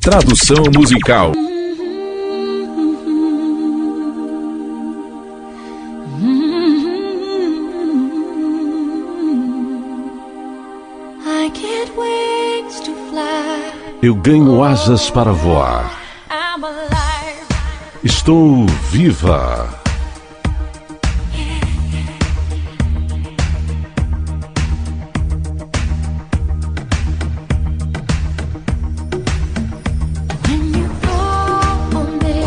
Tradução musical. Eu ganho asas para voar. Estou viva.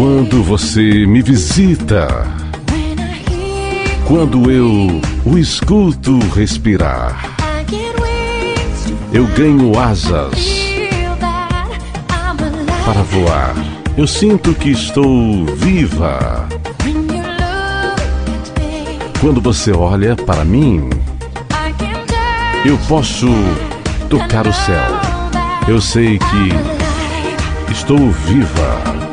Quando você me visita, quando eu o escuto respirar, eu ganho asas para voar. Eu sinto que estou viva. Quando você olha para mim, eu posso tocar o céu. Eu sei que estou viva.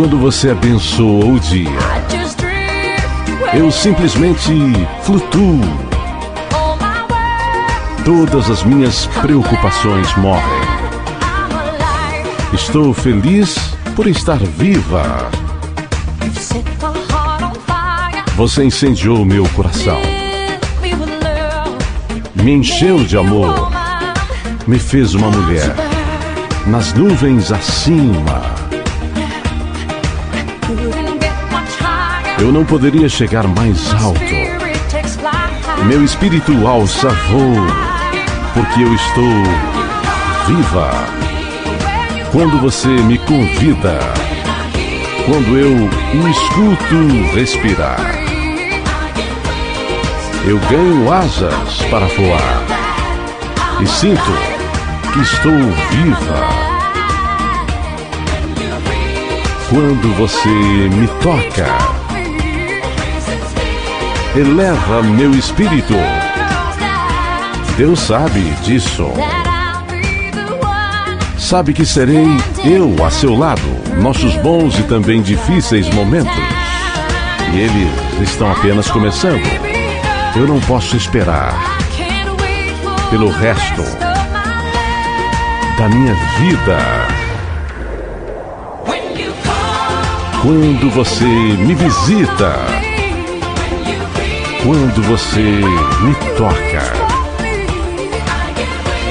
Quando você abençoa o dia, eu simplesmente flutuo. Todas as minhas preocupações morrem. Estou feliz por estar viva. Você incendiou meu coração, me encheu de amor, me fez uma mulher nas nuvens acima. Eu não poderia chegar mais alto. Meu espírito alça voo, porque eu estou viva. Quando você me convida, quando eu o escuto respirar, eu ganho asas para voar e sinto que estou viva. Quando você me toca, eleva meu espírito. Deus sabe disso. Sabe que serei eu a seu lado, nossos bons e também difíceis momentos. E eles estão apenas começando. Eu não posso esperar pelo resto da minha vida. Quando você me visita, quando você me toca,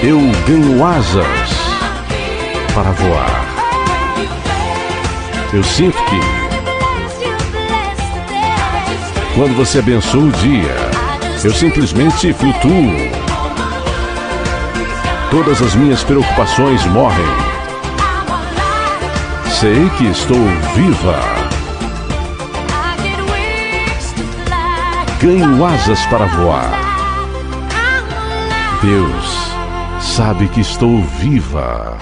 eu ganho asas para voar. Eu sinto que quando você abençoa o dia, eu simplesmente flutuo. Todas as minhas preocupações morrem. Sei que estou viva. Ganho asas para voar. Deus sabe que estou viva.